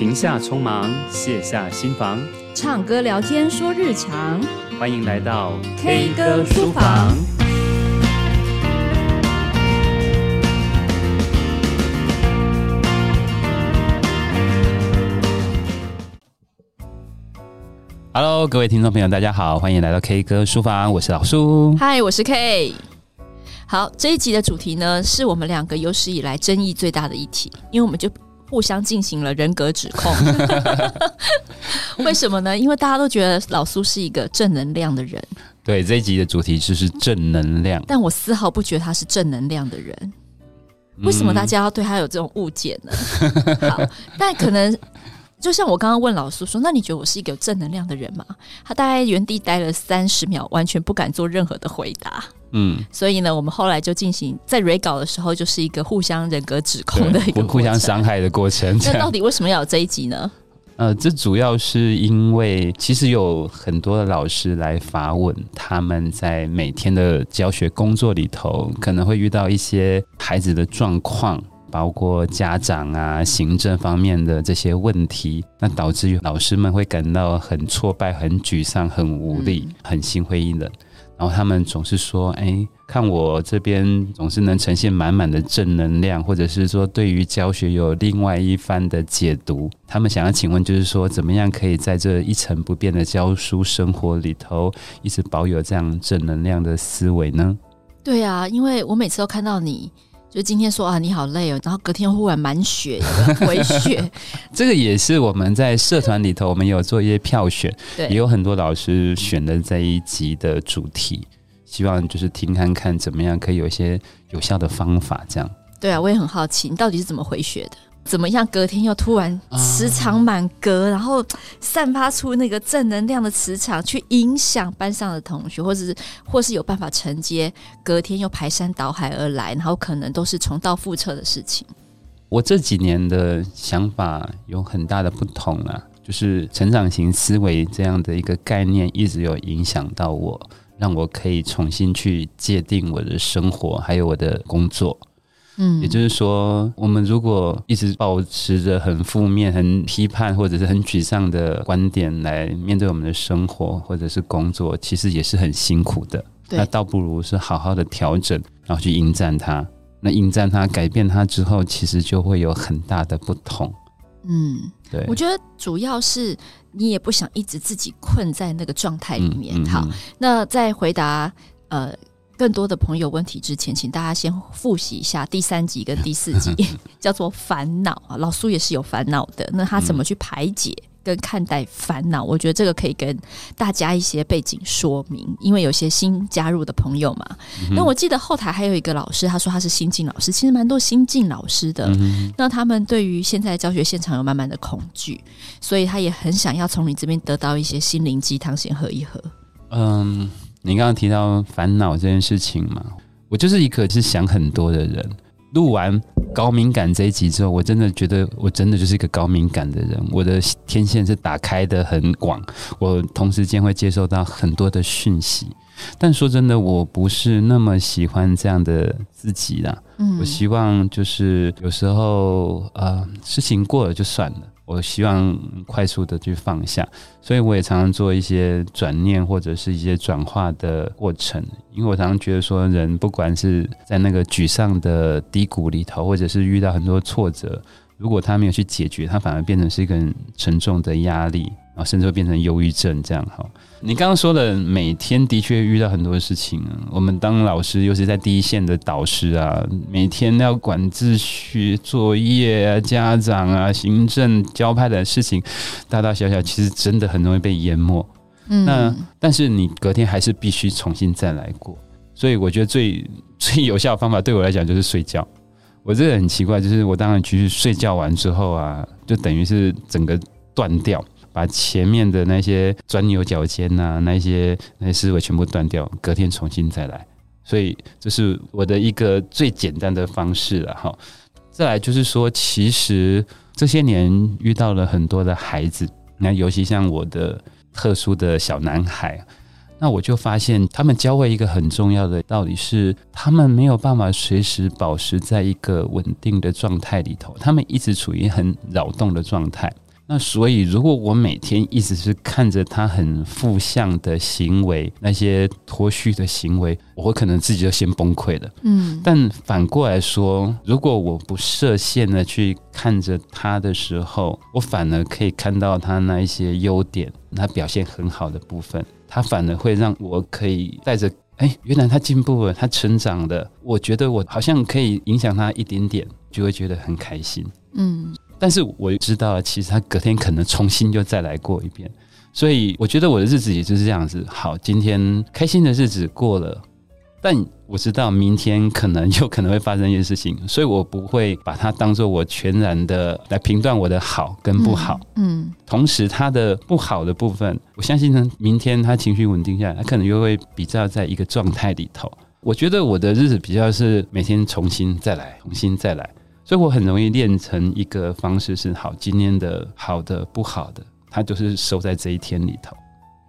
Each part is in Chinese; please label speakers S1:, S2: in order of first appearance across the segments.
S1: 停下匆忙，卸下心防，
S2: 唱歌聊天说日常。
S1: 欢迎来到 K 歌书房。Hello，各位听众朋友，大家好，欢迎来到 K 歌书房，我是老苏。
S2: Hi，我是 K。好，这一集的主题呢，是我们两个有史以来争议最大的议题，因为我们就。互相进行了人格指控，为什么呢？因为大家都觉得老苏是一个正能量的人。
S1: 对，这一集的主题就是正能量，
S2: 但我丝毫不觉得他是正能量的人。为什么大家要对他有这种误解呢？嗯、好，但可能就像我刚刚问老苏说：“那你觉得我是一个有正能量的人吗？”他大概原地待了三十秒，完全不敢做任何的回答。嗯，所以呢，我们后来就进行在 re 稿的时候，就是一个互相人格指控的一个
S1: 互相伤害的过程。
S2: 那到底为什么要有这一集呢？
S1: 呃，这主要是因为其实有很多的老师来发问，他们在每天的教学工作里头，可能会遇到一些孩子的状况，包括家长啊、行政方面的这些问题，那导致于老师们会感到很挫败、很沮丧、很无力、嗯、很心灰意冷。然后他们总是说：“哎，看我这边总是能呈现满满的正能量，或者是说对于教学有另外一番的解读。他们想要请问，就是说怎么样可以在这一成不变的教书生活里头，一直保有这样正能量的思维呢？”
S2: 对啊，因为我每次都看到你。就今天说啊，你好累哦，然后隔天忽然满血回血，
S1: 这个也是我们在社团里头，我们有做一些票选，对，也有很多老师选的这一集的主题，希望就是听看看怎么样可以有一些有效的方法，这样。
S2: 对啊，我也很好奇，你到底是怎么回血的？怎么样？隔天又突然磁场满格，然后散发出那个正能量的磁场，去影响班上的同学，或者是或是有办法承接隔天又排山倒海而来，然后可能都是重蹈覆辙的事情。
S1: 我这几年的想法有很大的不同啊，就是成长型思维这样的一个概念一直有影响到我，让我可以重新去界定我的生活，还有我的工作。嗯，也就是说，我们如果一直保持着很负面、很批判或者是很沮丧的观点来面对我们的生活或者是工作，其实也是很辛苦的。那倒不如是好好的调整，然后去迎战它。那迎战它、改变它之后，其实就会有很大的不同。
S2: 嗯，对，我觉得主要是你也不想一直自己困在那个状态里面。嗯嗯嗯、好，那再回答呃。更多的朋友问题之前，请大家先复习一下第三集跟第四集，叫做烦恼啊。老苏也是有烦恼的，那他怎么去排解跟看待烦恼？我觉得这个可以跟大家一些背景说明，因为有些新加入的朋友嘛。那我记得后台还有一个老师，他说他是新进老师，其实蛮多新进老师的。那他们对于现在教学现场有满满的恐惧，所以他也很想要从你这边得到一些心灵鸡汤，先喝一喝。嗯。
S1: 你刚刚提到烦恼这件事情嘛，我就是一个是想很多的人。录完高敏感这一集之后，我真的觉得我真的就是一个高敏感的人，我的天线是打开的很广，我同时间会接收到很多的讯息。但说真的，我不是那么喜欢这样的自己啦。嗯，我希望就是有时候呃，事情过了就算了。我希望快速的去放下，所以我也常常做一些转念或者是一些转化的过程，因为我常常觉得说，人不管是在那个沮丧的低谷里头，或者是遇到很多挫折，如果他没有去解决，他反而变成是一个很沉重的压力。甚至会变成忧郁症这样哈。你刚刚说的，每天的确遇到很多事情啊。我们当老师，又是在第一线的导师啊，每天要管秩序、作业啊、家长啊、行政交派的事情，大大小小，其实真的很容易被淹没。嗯，那但是你隔天还是必须重新再来过。所以我觉得最 最有效的方法，对我来讲就是睡觉。我这个很奇怪，就是我当然去睡觉完之后啊，就等于是整个断掉。把前面的那些钻牛角尖呐，那些那些思维全部断掉，隔天重新再来。所以这是我的一个最简单的方式了哈。再来就是说，其实这些年遇到了很多的孩子，那尤其像我的特殊的小男孩，那我就发现他们教会一个很重要的道理是，他们没有办法随时保持在一个稳定的状态里头，他们一直处于很扰动的状态。那所以，如果我每天一直是看着他很负向的行为，那些脱序的行为，我会可能自己就先崩溃了。嗯，但反过来说，如果我不设限的去看着他的时候，我反而可以看到他那一些优点，他表现很好的部分，他反而会让我可以带着，哎，原来他进步了，他成长了，我觉得我好像可以影响他一点点，就会觉得很开心。嗯。但是我知道，其实他隔天可能重新又再来过一遍，所以我觉得我的日子也就是这样子。好，今天开心的日子过了，但我知道明天可能又可能会发生一些事情，所以我不会把它当做我全然的来评断我的好跟不好。嗯，嗯，同时他的不好的部分，我相信呢，明天他情绪稳定下来，他可能又会比较在一个状态里头。我觉得我的日子比较是每天重新再来，重新再来。所以我很容易练成一个方式是好，今天的好的不好的，它就是收在这一天里头。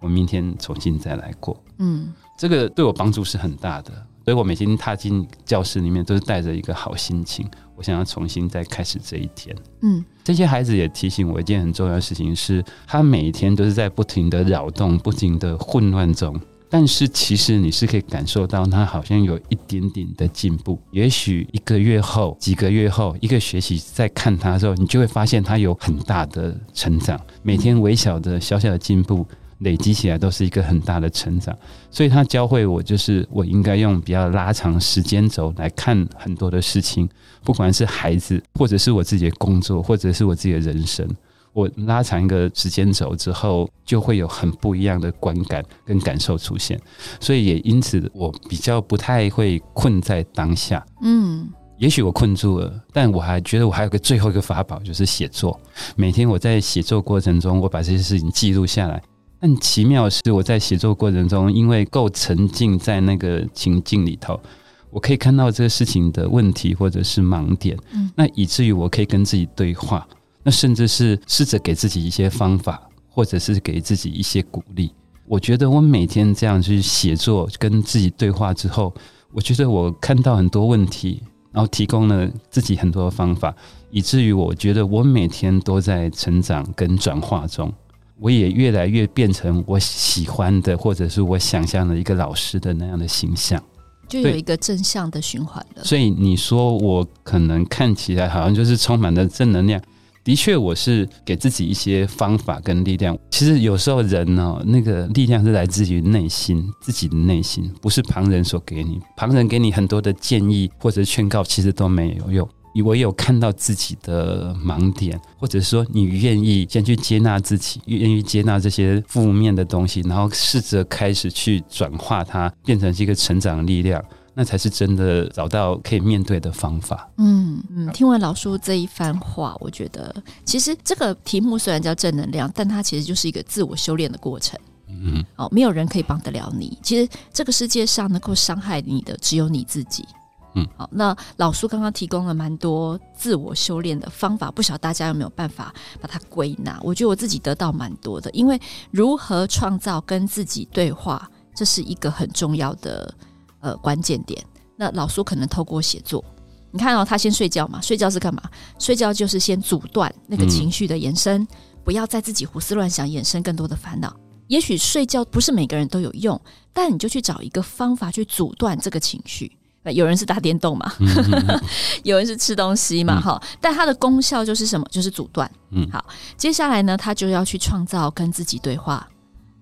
S1: 我明天重新再来过，嗯，这个对我帮助是很大的。所以我每天踏进教室里面都是带着一个好心情，我想要重新再开始这一天。嗯，这些孩子也提醒我一件很重要的事情是，他每一天都是在不停的扰动、不停的混乱中。但是其实你是可以感受到他好像有一点点的进步。也许一个月后、几个月后、一个学期再看他的时候，你就会发现他有很大的成长。每天微小的小小的进步累积起来都是一个很大的成长。所以他教会我，就是我应该用比较拉长时间轴来看很多的事情，不管是孩子，或者是我自己的工作，或者是我自己的人生。我拉长一个时间轴之后，就会有很不一样的观感跟感受出现，所以也因此我比较不太会困在当下。嗯，也许我困住了，但我还觉得我还有个最后一个法宝，就是写作。每天我在写作过程中，我把这些事情记录下来。但奇妙的是，我在写作过程中，因为够沉浸在那个情境里头，我可以看到这个事情的问题或者是盲点。嗯，那以至于我可以跟自己对话。那甚至是试着给自己一些方法，或者是给自己一些鼓励。我觉得我每天这样去写作，跟自己对话之后，我觉得我看到很多问题，然后提供了自己很多的方法，以至于我觉得我每天都在成长跟转化中。我也越来越变成我喜欢的，或者是我想象的一个老师的那样的形象，
S2: 就有一个正向的循环了。
S1: 所以你说我可能看起来好像就是充满了正能量。的确，我是给自己一些方法跟力量。其实有时候人呢、哦，那个力量是来自于内心，自己的内心，不是旁人所给你。旁人给你很多的建议或者劝告，其实都没有用。你唯有看到自己的盲点，或者说你愿意先去接纳自己，愿意接纳这些负面的东西，然后试着开始去转化它，变成一个成长的力量。那才是真的找到可以面对的方法。
S2: 嗯嗯，听完老叔这一番话，我觉得其实这个题目虽然叫正能量，但它其实就是一个自我修炼的过程。嗯，哦，没有人可以帮得了你。其实这个世界上能够伤害你的只有你自己。嗯，好，那老叔刚刚提供了蛮多自我修炼的方法，不晓得大家有没有办法把它归纳？我觉得我自己得到蛮多的，因为如何创造跟自己对话，这是一个很重要的。呃，关键点。那老苏可能透过写作，你看、哦、他先睡觉嘛？睡觉是干嘛？睡觉就是先阻断那个情绪的延伸，嗯、不要再自己胡思乱想，衍生更多的烦恼。也许睡觉不是每个人都有用，但你就去找一个方法去阻断这个情绪。有人是打电动嘛？嗯、有人是吃东西嘛？哈、嗯，但它的功效就是什么？就是阻断。嗯，好，接下来呢，他就要去创造跟自己对话，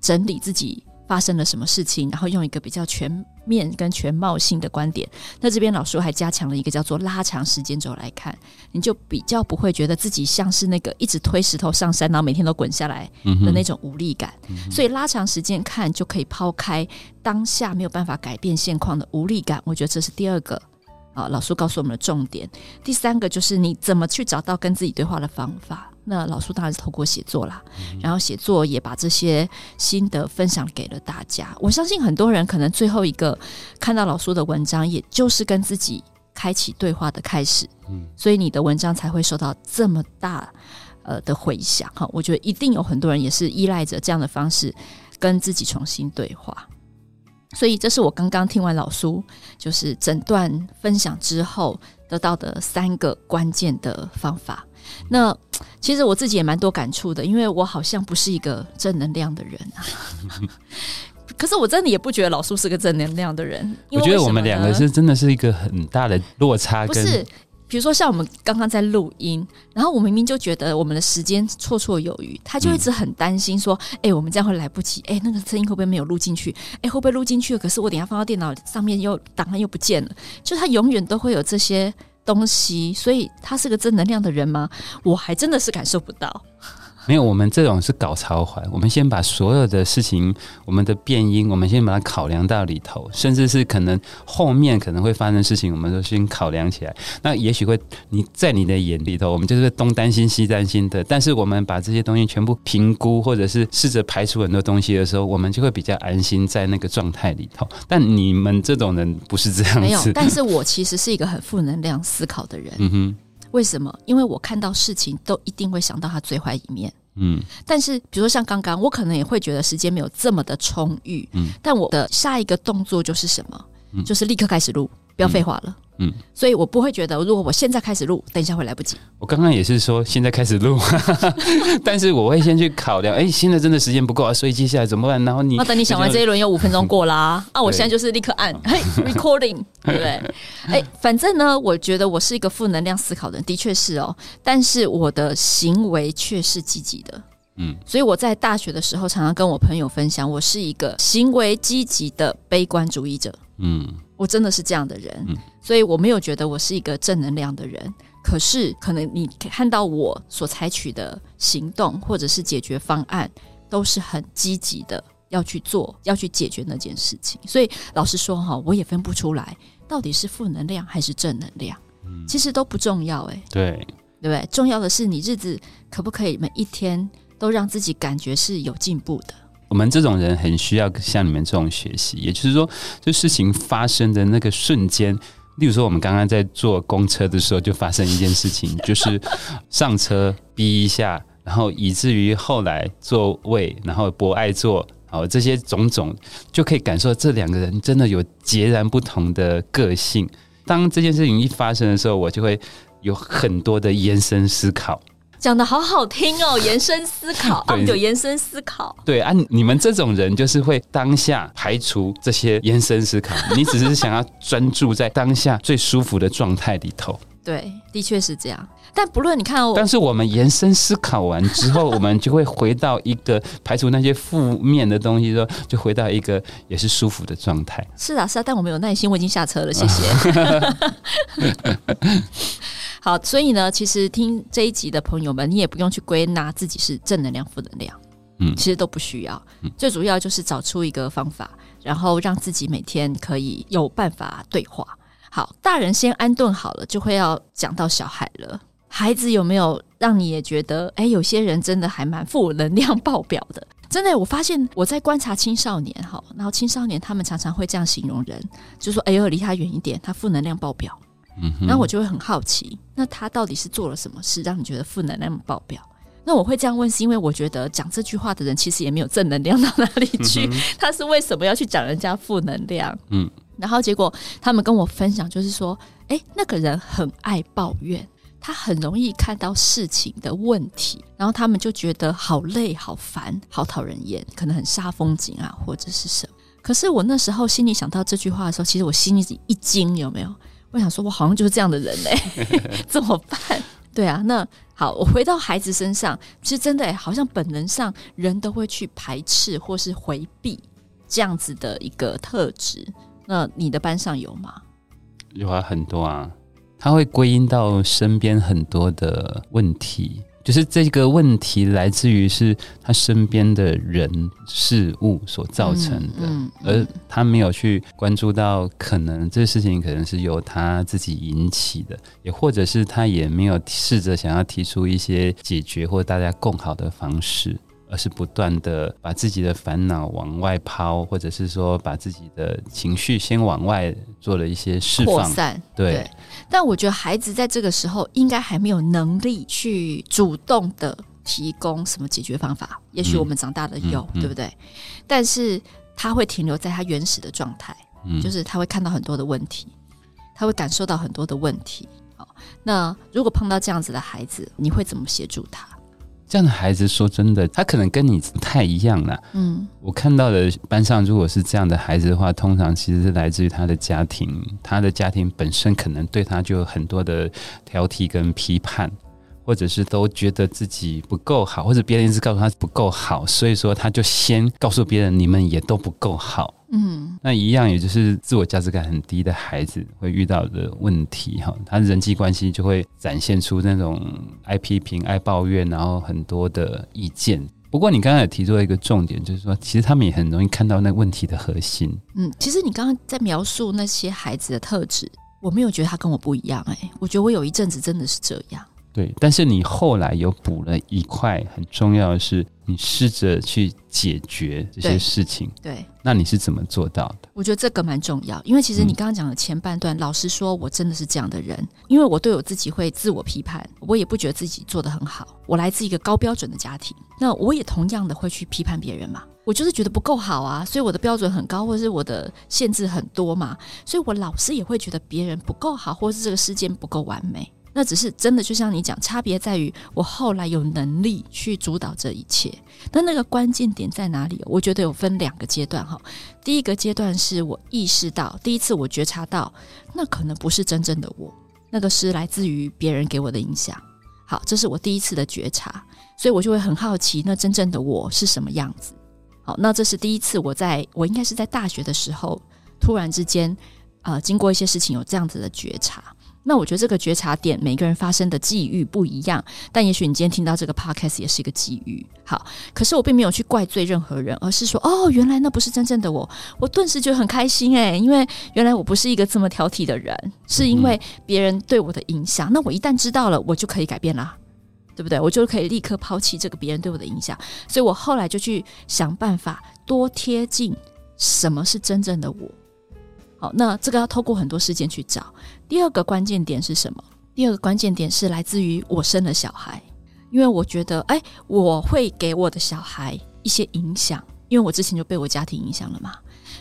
S2: 整理自己。发生了什么事情？然后用一个比较全面跟全貌性的观点。那这边老师还加强了一个叫做拉长时间轴来看，你就比较不会觉得自己像是那个一直推石头上山，然后每天都滚下来的那种无力感。嗯。所以拉长时间看，就可以抛开当下没有办法改变现况的无力感。我觉得这是第二个啊，老师告诉我们的重点。第三个就是你怎么去找到跟自己对话的方法。那老苏当然是透过写作啦，然后写作也把这些心得分享给了大家。我相信很多人可能最后一个看到老苏的文章，也就是跟自己开启对话的开始。嗯，所以你的文章才会受到这么大呃的回响哈。我觉得一定有很多人也是依赖着这样的方式跟自己重新对话。所以这是我刚刚听完老苏就是整段分享之后。得到的三个关键的方法。那其实我自己也蛮多感触的，因为我好像不是一个正能量的人啊。可是我真的也不觉得老苏是个正能量的人。
S1: 我觉得我们两个是真的是一个很大的落差。
S2: 不是，比如说像我们刚刚在录音，然后我明明就觉得我们的时间绰绰有余，他就一直很担心说：“哎、嗯欸，我们这样会来不及。哎、欸，那个声音会不会没有录进去？哎、欸，会不会录进去了？可是我等下放到电脑上面又档案又不见了。”就他永远都会有这些东西，所以他是个正能量的人吗？我还真的是感受不到。
S1: 没有，我们这种是搞超环。我们先把所有的事情，我们的变音，我们先把它考量到里头，甚至是可能后面可能会发生的事情，我们都先考量起来。那也许会你在你的眼里头，我们就是东担心西担心的。但是我们把这些东西全部评估，或者是试着排除很多东西的时候，我们就会比较安心在那个状态里头。但你们这种人不是这样子。
S2: 没有，但是我其实是一个很负能量思考的人。嗯哼。为什么？因为我看到事情都一定会想到他最坏一面。嗯，但是比如说像刚刚，我可能也会觉得时间没有这么的充裕。嗯，但我的下一个动作就是什么？嗯，就是立刻开始录，不要废话了。嗯嗯，所以我不会觉得，如果我现在开始录，等一下会来不及。
S1: 我刚刚也是说现在开始录，但是我会先去考量，哎、欸，现在真的时间不够啊，所以接下来怎么办？然后你，
S2: 那等你想完这一轮，有五分钟过啦，啊，我现在就是立刻按，嘿，recording，对不对？哎、欸，反正呢，我觉得我是一个负能量思考的人，的确是哦，但是我的行为却是积极的。嗯，所以我在大学的时候，常常跟我朋友分享，我是一个行为积极的悲观主义者。嗯。我真的是这样的人，嗯，所以我没有觉得我是一个正能量的人。可是，可能你看到我所采取的行动或者是解决方案，都是很积极的，要去做，要去解决那件事情。所以，老实说哈，我也分不出来到底是负能量还是正能量。嗯，其实都不重要，欸，诶，
S1: 对，
S2: 对不对？重要的是你日子可不可以每一天都让自己感觉是有进步的。
S1: 我们这种人很需要像你们这种学习，也就是说，就事情发生的那个瞬间，例如说，我们刚刚在坐公车的时候，就发生一件事情，就是上车逼一下，然后以至于后来座位，然后博爱座，好，这些种种，就可以感受这两个人真的有截然不同的个性。当这件事情一发生的时候，我就会有很多的延伸思考。
S2: 讲的好好听哦，延伸思考啊，有延伸思考。
S1: 对啊，你们这种人就是会当下排除这些延伸思考，你只是想要专注在当下最舒服的状态里头。
S2: 对，的确是这样。但不论你看哦，
S1: 但是我们延伸思考完之后，我们就会回到一个排除那些负面的东西之后，就回到一个也是舒服的状态。
S2: 是啊，是啊，但我们有耐心，我已经下车了，谢谢。好，所以呢，其实听这一集的朋友们，你也不用去归纳自己是正能量、负能量，嗯，其实都不需要。嗯，最主要就是找出一个方法，然后让自己每天可以有办法对话。好，大人先安顿好了，就会要讲到小孩了。孩子有没有让你也觉得，哎，有些人真的还蛮负能量爆表的？真的，我发现我在观察青少年，哈，然后青少年他们常常会这样形容人，就说：“哎呦，离他远一点，他负能量爆表。”嗯，然后我就会很好奇，那他到底是做了什么事，让你觉得负能量爆表？那我会这样问，是因为我觉得讲这句话的人其实也没有正能量到哪里去，嗯、他是为什么要去讲人家负能量？嗯，然后结果他们跟我分享，就是说，哎，那个人很爱抱怨，他很容易看到事情的问题，然后他们就觉得好累、好烦、好讨人厌，可能很煞风景啊，或者是什么。可是我那时候心里想到这句话的时候，其实我心里一惊，有没有？我想说，我好像就是这样的人嘞，怎么办？对啊，那好，我回到孩子身上，其实真的好像本能上人都会去排斥或是回避这样子的一个特质。那你的班上有吗？
S1: 有啊，很多啊，他会归因到身边很多的问题。就是这个问题来自于是他身边的人事物所造成的，嗯嗯嗯、而他没有去关注到可能这个事情可能是由他自己引起的，也或者是他也没有试着想要提出一些解决或大家共好的方式。而是不断的把自己的烦恼往外抛，或者是说把自己的情绪先往外做了一些释放。
S2: 散。
S1: 对。
S2: 对。但我觉得孩子在这个时候应该还没有能力去主动的提供什么解决方法。也许我们长大了有，嗯、对不对？嗯、但是他会停留在他原始的状态，嗯、就是他会看到很多的问题，他会感受到很多的问题，好，那如果碰到这样子的孩子，你会怎么协助他？
S1: 这样的孩子，说真的，他可能跟你不太一样啦。嗯，我看到的班上，如果是这样的孩子的话，通常其实是来自于他的家庭，他的家庭本身可能对他就有很多的挑剔跟批判，或者是都觉得自己不够好，或者别人一直告诉他不够好，所以说他就先告诉别人，你们也都不够好。嗯，那一样，也就是自我价值感很低的孩子会遇到的问题哈，他人际关系就会展现出那种爱批评、爱抱怨，然后很多的意见。不过你刚刚也提出了一个重点，就是说，其实他们也很容易看到那问题的核心。
S2: 嗯，其实你刚刚在描述那些孩子的特质，我没有觉得他跟我不一样，哎，我觉得我有一阵子真的是这样。
S1: 对，但是你后来有补了一块，很重要的是，你试着去解决这些事情。
S2: 对，对，
S1: 那你是怎么做到的？
S2: 我觉得这个蛮重要，因为其实你刚刚讲的前半段，嗯、老实说，我真的是这样的人，因为我对我自己会自我批判，我也不觉得自己做的很好。我来自一个高标准的家庭，那我也同样的会去批判别人嘛，我就是觉得不够好啊，所以我的标准很高，或者是我的限制很多嘛，所以我老是也会觉得别人不够好，或者是这个世界不够完美。那只是真的，就像你讲，差别在于我后来有能力去主导这一切。那那个关键点在哪里？我觉得有分两个阶段哈。第一个阶段是我意识到，第一次我觉察到，那可能不是真正的我，那个是来自于别人给我的影响。好，这是我第一次的觉察，所以我就会很好奇，那真正的我是什么样子？好，那这是第一次，我在我应该是在大学的时候，突然之间，呃，经过一些事情有这样子的觉察。那我觉得这个觉察点，每个人发生的际遇不一样，但也许你今天听到这个 podcast 也是一个际遇。好，可是我并没有去怪罪任何人，而是说，哦，原来那不是真正的我，我顿时就很开心诶，因为原来我不是一个这么挑剔的人，是因为别人对我的影响。那我一旦知道了，我就可以改变啦，对不对？我就可以立刻抛弃这个别人对我的影响。所以我后来就去想办法多贴近什么是真正的我。好，那这个要透过很多事件去找。第二个关键点是什么？第二个关键点是来自于我生了小孩，因为我觉得，哎，我会给我的小孩一些影响，因为我之前就被我家庭影响了嘛。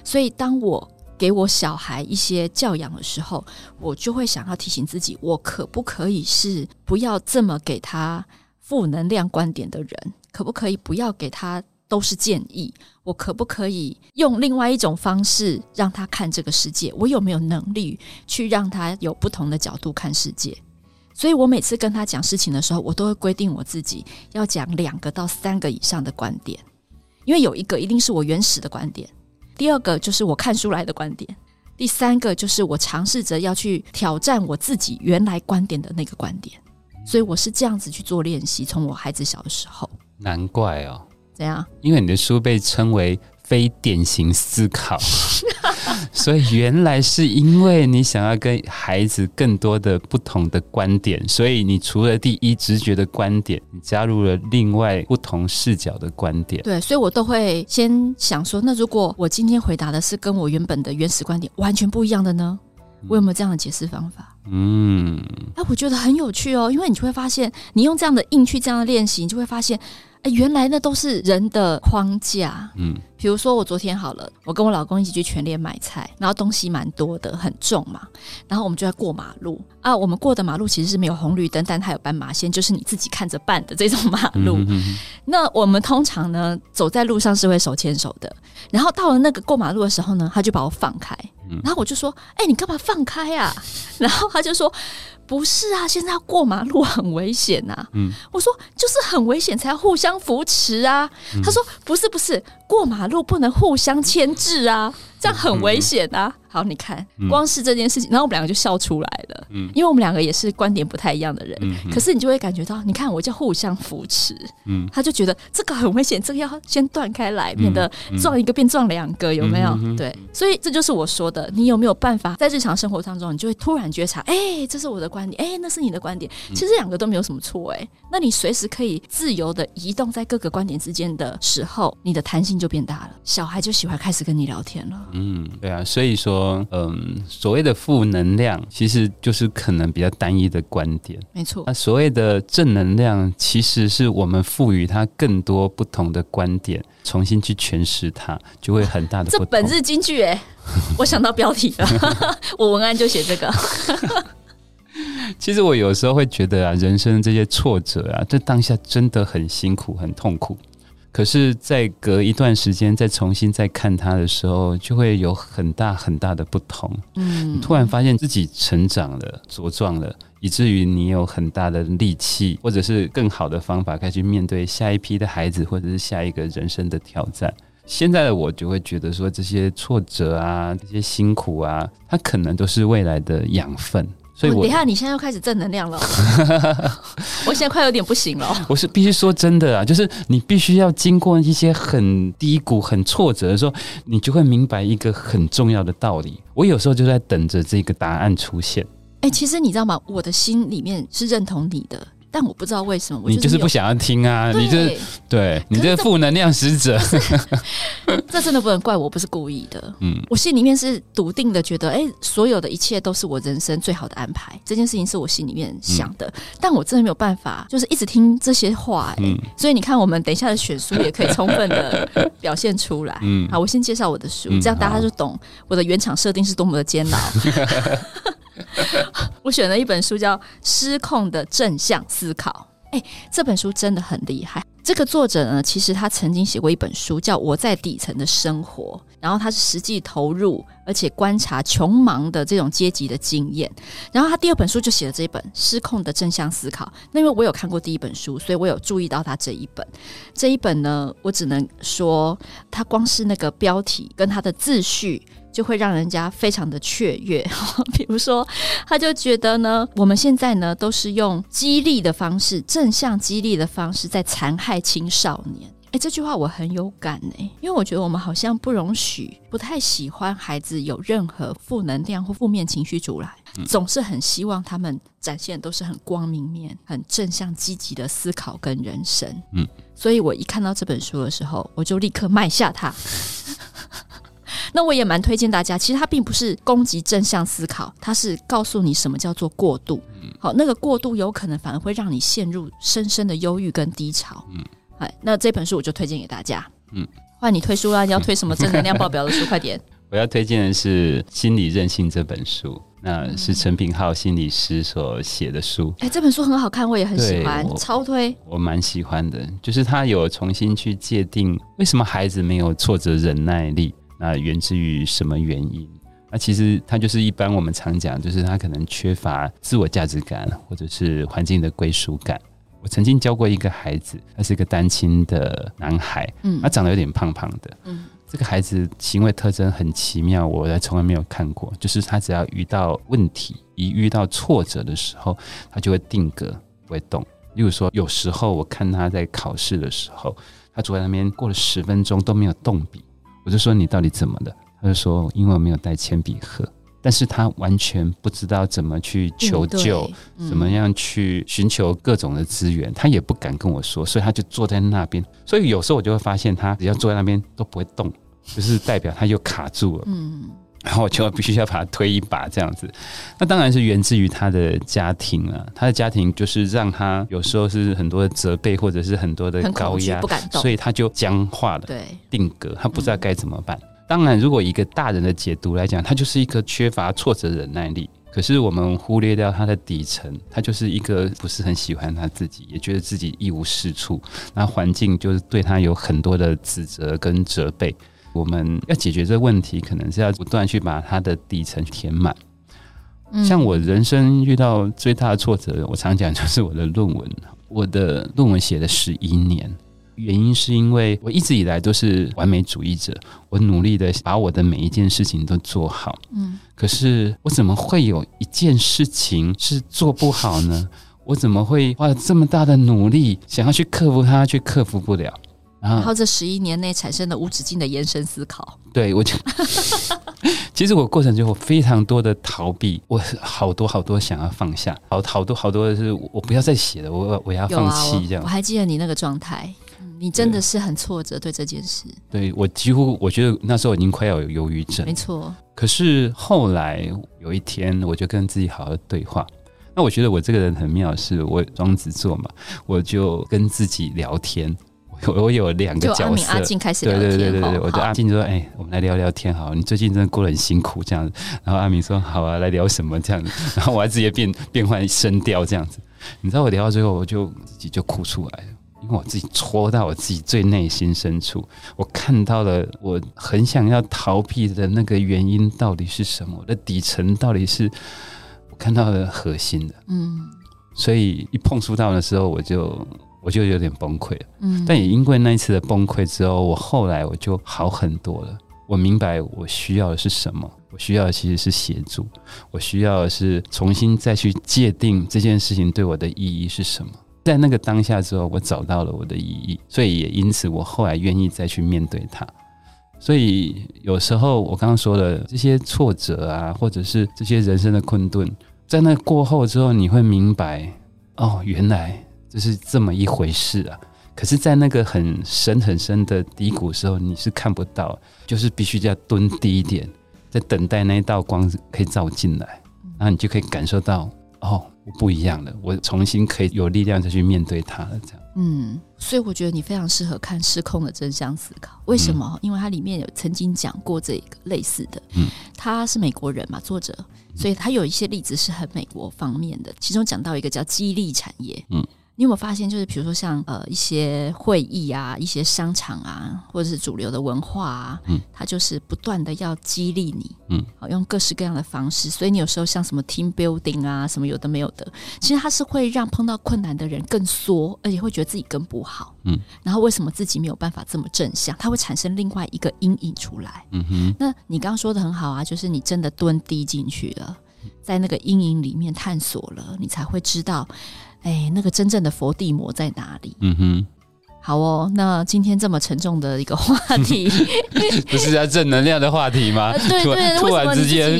S2: 所以当我给我小孩一些教养的时候，我就会想要提醒自己，我可不可以是不要这么给他负能量观点的人？可不可以不要给他？都是建议，我可不可以用另外一种方式让他看这个世界？我有没有能力去让他有不同的角度看世界？所以我每次跟他讲事情的时候，我都会规定我自己要讲两个到三个以上的观点，因为有一个一定是我原始的观点，第二个就是我看书来的观点，第三个就是我尝试着要去挑战我自己原来观点的那个观点。所以我是这样子去做练习，从我孩子小的时候。
S1: 难怪哦。
S2: 怎样？
S1: 因为你的书被称为非典型思考，所以原来是因为你想要跟孩子更多的不同的观点，所以你除了第一直觉的观点，你加入了另外不同视角的观点。
S2: 对，所以我都会先想说，那如果我今天回答的是跟我原本的原始观点完全不一样的呢？我有没有这样的解释方法？嗯，哎，我觉得很有趣哦，因为你就会发现，你用这样的硬去这样的练习，你就会发现。哎，原来那都是人的框架。嗯，比如说我昨天好了，我跟我老公一起去全联买菜，然后东西蛮多的，很重嘛。然后我们就在过马路啊，我们过的马路其实是没有红绿灯，但它有斑马线，就是你自己看着办的这种马路。嗯哼哼。那我们通常呢，走在路上是会手牵手的。然后到了那个过马路的时候呢，他就把我放开。然后我就说：“哎，你干嘛放开啊？” 然后他就说。不是啊，现在要过马路很危险呐、啊。嗯，我说就是很危险才要互相扶持啊。嗯、他说不是不是，过马路不能互相牵制啊，这样很危险啊。好，你看，光是这件事情，然后我们两个就笑出来了。嗯，因为我们两个也是观点不太一样的人，嗯，可是你就会感觉到，你看我就互相扶持，嗯，他就觉得这个很危险，这个要先断开来，免得撞一个变撞两个，有没有？对，所以这就是我说的，你有没有办法在日常生活当中，你就会突然觉察，哎，这是我的观点，哎，那是你的观点，其实两个都没有什么错，哎，那你随时可以自由的移动在各个观点之间的时候，你的弹性就变大了，小孩就喜欢开始跟你聊天了。
S1: 嗯，对啊，所以说。说嗯，所谓的负能量，其实就是可能比较单一的观点，
S2: 没错。
S1: 那所谓的正能量，其实是我们赋予它更多不同的观点，重新去诠释它，就会很大的不同。
S2: 这本日金句哎，我想到标题了，我文案就写这个。
S1: 其实我有时候会觉得啊，人生这些挫折啊，这当下真的很辛苦、很痛苦。可是，在隔一段时间再重新再看它的时候，就会有很大很大的不同。嗯，你突然发现自己成长了、茁壮了，以至于你有很大的力气，或者是更好的方法，可以去面对下一批的孩子，或者是下一个人生的挑战。现在的我就会觉得说，这些挫折啊，这些辛苦啊，它可能都是未来的养分。所以我，我
S2: 等一下，你现在又开始正能量了。我现在快有点不行了。
S1: 我是必须说真的啊，就是你必须要经过一些很低谷、很挫折的时候，你就会明白一个很重要的道理。我有时候就在等着这个答案出现。
S2: 哎、欸，其实你知道吗？我的心里面是认同你的。但我不知道为什么，
S1: 你就是不想要听啊！你就是对你这负能量使者，
S2: 这真的不能怪我，不是故意的。嗯，我心里面是笃定的，觉得哎，所有的一切都是我人生最好的安排。这件事情是我心里面想的，嗯、但我真的没有办法，就是一直听这些话。嗯，所以你看，我们等一下的选书也可以充分的表现出来。嗯，好，我先介绍我的书，这样大家就懂我的原厂设定是多么的煎熬。我选了一本书，叫《失控的正向思考》。哎，这本书真的很厉害。这个作者呢，其实他曾经写过一本书，叫《我在底层的生活》，然后他是实际投入，而且观察穷忙的这种阶级的经验。然后他第二本书就写了这一本《失控的正向思考》。那因为我有看过第一本书，所以我有注意到他这一本。这一本呢，我只能说，他光是那个标题跟他的自序。就会让人家非常的雀跃，比如说，他就觉得呢，我们现在呢都是用激励的方式，正向激励的方式在残害青少年。哎，这句话我很有感哎，因为我觉得我们好像不容许，不太喜欢孩子有任何负能量或负面情绪出来，总是很希望他们展现都是很光明面、很正向积极的思考跟人生。嗯，所以我一看到这本书的时候，我就立刻卖下它。那我也蛮推荐大家，其实它并不是攻击正向思考，它是告诉你什么叫做过度。好，那个过度有可能反而会让你陷入深深的忧郁跟低潮。嗯，哎，那这本书我就推荐给大家。嗯，换你推书啦，你要推什么正能量爆表的书？快点！
S1: 我要推荐的是《心理韧性》这本书，那是陈品浩心理师所写的书。
S2: 哎，这本书很好看，我也很喜欢，超推。
S1: 我蛮喜欢的，就是他有重新去界定为什么孩子没有挫折忍耐力。那源自于什么原因？那其实他就是一般我们常讲，就是他可能缺乏自我价值感，或者是环境的归属感。我曾经教过一个孩子，他是一个单亲的男孩，嗯，他长得有点胖胖的，嗯，这个孩子行为特征很奇妙，我还从来没有看过。就是他只要遇到问题，一遇到挫折的时候，他就会定格，不会动。例如说，有时候我看他在考试的时候，他坐在那边过了十分钟都没有动笔。我就说，你到底怎么了？他就说，因为我没有带铅笔盒，但是他完全不知道怎么去求救，嗯、怎么样去寻求各种的资源，他也不敢跟我说，所以他就坐在那边。所以有时候我就会发现，他只要坐在那边都不会动，就是代表他又卡住了。嗯。然后我就必须要把他推一把，这样子。那当然是源自于他的家庭啊，他的家庭就是让他有时候是很多的责备，或者是很多的高压，
S2: 不敢动，
S1: 所以他就僵化了，对，定格，他不知道该怎么办。嗯、当然，如果一个大人的解读来讲，他就是一个缺乏挫折忍耐力。可是我们忽略掉他的底层，他就是一个不是很喜欢他自己，也觉得自己一无是处。那环境就是对他有很多的指责跟责备。我们要解决这个问题，可能是要不断去把他的底层填满。像我人生遇到最大的挫折，我常讲就是我的论文。我的论文写了十一年，原因是因为我一直以来都是完美主义者，我努力的把我的每一件事情都做好。嗯，可是我怎么会有一件事情是做不好呢？我怎么会花了这么大的努力想要去克服它，却克服不了？
S2: 然后这十一年内产生了无止境的延伸思考。
S1: 对，我就 其实我过程中我非常多的逃避，我好多好多想要放下，好好多好多的是我不要再写了，我我要放弃这样。
S2: 我，我还记得你那个状态，你真的是很挫折对这件事。
S1: 对，我几乎我觉得那时候已经快要有忧郁症。
S2: 没错。
S1: 可是后来有一天，我就跟自己好好对话。那我觉得我这个人很妙，是我双子座嘛，我就跟自己聊天。我有两个角色。
S2: 阿明阿静开始聊天，
S1: 对对对对
S2: 对，
S1: 我就阿静就说：“哎、欸，我们来聊聊天，好，你最近真的过得很辛苦这样子。”然后阿明说：“好啊，来聊什么这样子？” 然后我还直接变变换声调这样子。你知道我聊到最后，我就自己就哭出来了，我自己戳到我自己最内心深处，我看到了我很想要逃避的那个原因到底是什么，我的底层到底是我看到了核心的，嗯，所以一碰触到的时候，我就我就有点崩溃了，嗯，但也因为那一次的崩溃之后，我后来我就好很多了，我明白我需要的是什么。我需要的其实是协助，我需要的是重新再去界定这件事情对我的意义是什么。在那个当下之后，我找到了我的意义，所以也因此我后来愿意再去面对它。所以有时候我刚刚说的这些挫折啊，或者是这些人生的困顿，在那过后之后，你会明白，哦，原来这是这么一回事啊。可是，在那个很深很深的低谷时候，你是看不到，就是必须要蹲低一点。在等待那一道光可以照进来，然后你就可以感受到哦，我不一样了，我重新可以有力量再去面对它了。这样，
S2: 嗯，所以我觉得你非常适合看《失控的真相思考》。为什么？嗯、因为它里面有曾经讲过这个类似的。嗯，他是美国人嘛，作者，所以他有一些例子是很美国方面的。其中讲到一个叫激励产业。嗯。你有没有发现，就是比如说像呃一些会议啊、一些商场啊，或者是主流的文化啊，嗯，它就是不断的要激励你，嗯，好用各式各样的方式。所以你有时候像什么 team building 啊，什么有的没有的，其实它是会让碰到困难的人更缩，而且会觉得自己更不好，嗯。然后为什么自己没有办法这么正向？它会产生另外一个阴影出来，嗯哼。那你刚刚说的很好啊，就是你真的蹲低进去了，在那个阴影里面探索了，你才会知道。哎，那个真正的佛地魔在哪里？嗯哼，好哦。那今天这么沉重的一个话题，
S1: 不是要正能量的话题吗？
S2: 对对，突然之间，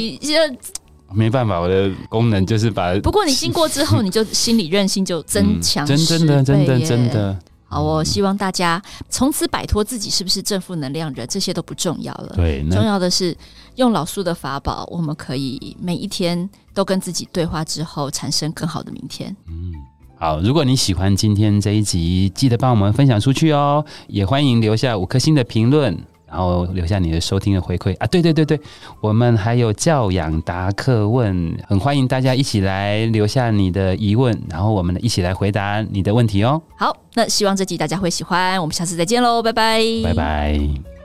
S1: 没办法，我的功能就是把。
S2: 不过你经过之后，你就心理韧性就增强，
S1: 真真的真的真的。
S2: 好哦，希望大家从此摆脱自己是不是正负能量人，这些都不重要了。
S1: 对，
S2: 重要的是用老苏的法宝，我们可以每一天都跟自己对话之后，产生更好的明天。嗯。
S1: 好，如果你喜欢今天这一集，记得帮我们分享出去哦，也欢迎留下五颗星的评论，然后留下你的收听的回馈啊！对对对对，我们还有教养答客问，很欢迎大家一起来留下你的疑问，然后我们一起来回答你的问题哦。
S2: 好，那希望这集大家会喜欢，我们下次再见喽，拜拜，
S1: 拜拜。